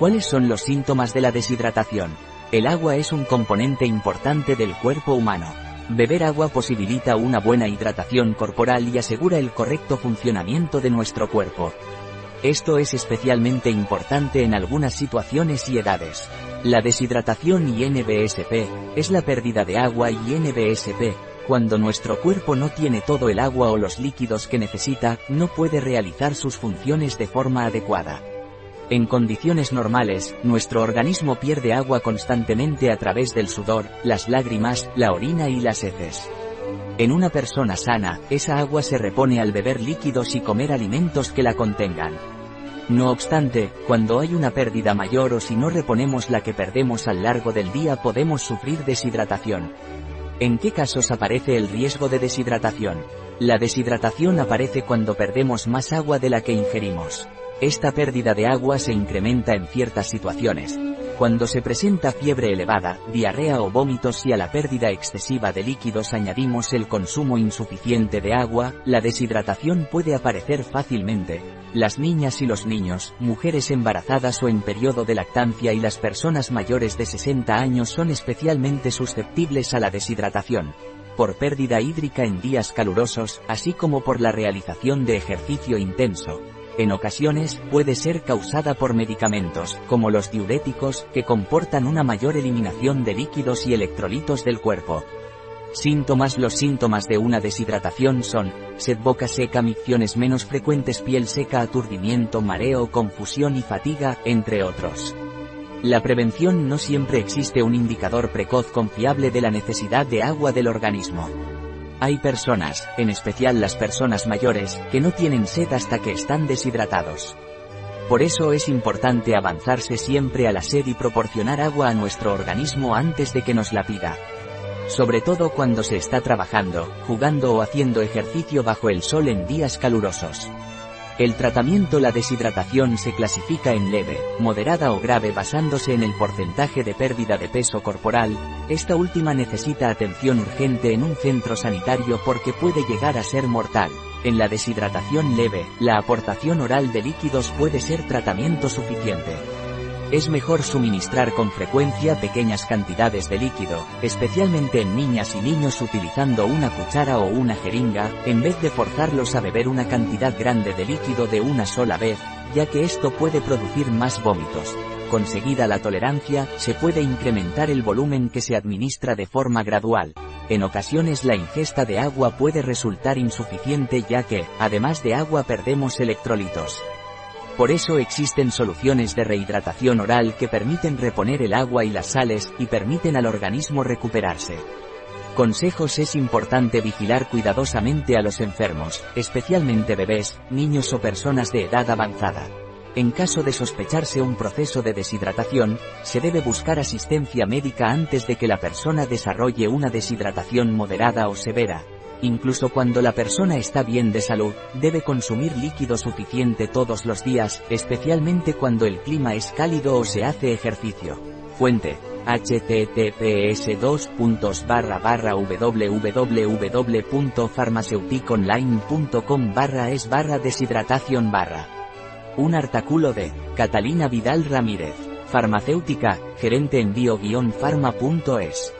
¿Cuáles son los síntomas de la deshidratación? El agua es un componente importante del cuerpo humano. Beber agua posibilita una buena hidratación corporal y asegura el correcto funcionamiento de nuestro cuerpo. Esto es especialmente importante en algunas situaciones y edades. La deshidratación y NBSP es la pérdida de agua y NBSP. Cuando nuestro cuerpo no tiene todo el agua o los líquidos que necesita, no puede realizar sus funciones de forma adecuada. En condiciones normales, nuestro organismo pierde agua constantemente a través del sudor, las lágrimas, la orina y las heces. En una persona sana, esa agua se repone al beber líquidos y comer alimentos que la contengan. No obstante, cuando hay una pérdida mayor o si no reponemos la que perdemos al largo del día podemos sufrir deshidratación. ¿En qué casos aparece el riesgo de deshidratación? La deshidratación aparece cuando perdemos más agua de la que ingerimos. Esta pérdida de agua se incrementa en ciertas situaciones. Cuando se presenta fiebre elevada, diarrea o vómitos y a la pérdida excesiva de líquidos añadimos el consumo insuficiente de agua, la deshidratación puede aparecer fácilmente. Las niñas y los niños, mujeres embarazadas o en periodo de lactancia y las personas mayores de 60 años son especialmente susceptibles a la deshidratación por pérdida hídrica en días calurosos, así como por la realización de ejercicio intenso. En ocasiones, puede ser causada por medicamentos, como los diuréticos, que comportan una mayor eliminación de líquidos y electrolitos del cuerpo. Síntomas Los síntomas de una deshidratación son, sed boca seca, micciones menos frecuentes, piel seca, aturdimiento, mareo, confusión y fatiga, entre otros. La prevención no siempre existe un indicador precoz confiable de la necesidad de agua del organismo. Hay personas, en especial las personas mayores, que no tienen sed hasta que están deshidratados. Por eso es importante avanzarse siempre a la sed y proporcionar agua a nuestro organismo antes de que nos la pida. Sobre todo cuando se está trabajando, jugando o haciendo ejercicio bajo el sol en días calurosos. El tratamiento La deshidratación se clasifica en leve, moderada o grave basándose en el porcentaje de pérdida de peso corporal, esta última necesita atención urgente en un centro sanitario porque puede llegar a ser mortal. En la deshidratación leve, la aportación oral de líquidos puede ser tratamiento suficiente. Es mejor suministrar con frecuencia pequeñas cantidades de líquido, especialmente en niñas y niños utilizando una cuchara o una jeringa, en vez de forzarlos a beber una cantidad grande de líquido de una sola vez, ya que esto puede producir más vómitos. Conseguida la tolerancia, se puede incrementar el volumen que se administra de forma gradual. En ocasiones la ingesta de agua puede resultar insuficiente ya que, además de agua perdemos electrolitos. Por eso existen soluciones de rehidratación oral que permiten reponer el agua y las sales, y permiten al organismo recuperarse. Consejos Es importante vigilar cuidadosamente a los enfermos, especialmente bebés, niños o personas de edad avanzada. En caso de sospecharse un proceso de deshidratación, se debe buscar asistencia médica antes de que la persona desarrolle una deshidratación moderada o severa, Incluso cuando la persona está bien de salud, debe consumir líquido suficiente todos los días, especialmente cuando el clima es cálido o se hace ejercicio. Fuente https dos barra barra www.farmaceuticonline.com barra es barra deshidratación barra. Un artículo de Catalina Vidal Ramírez, farmacéutica, gerente en bio-pharma.es.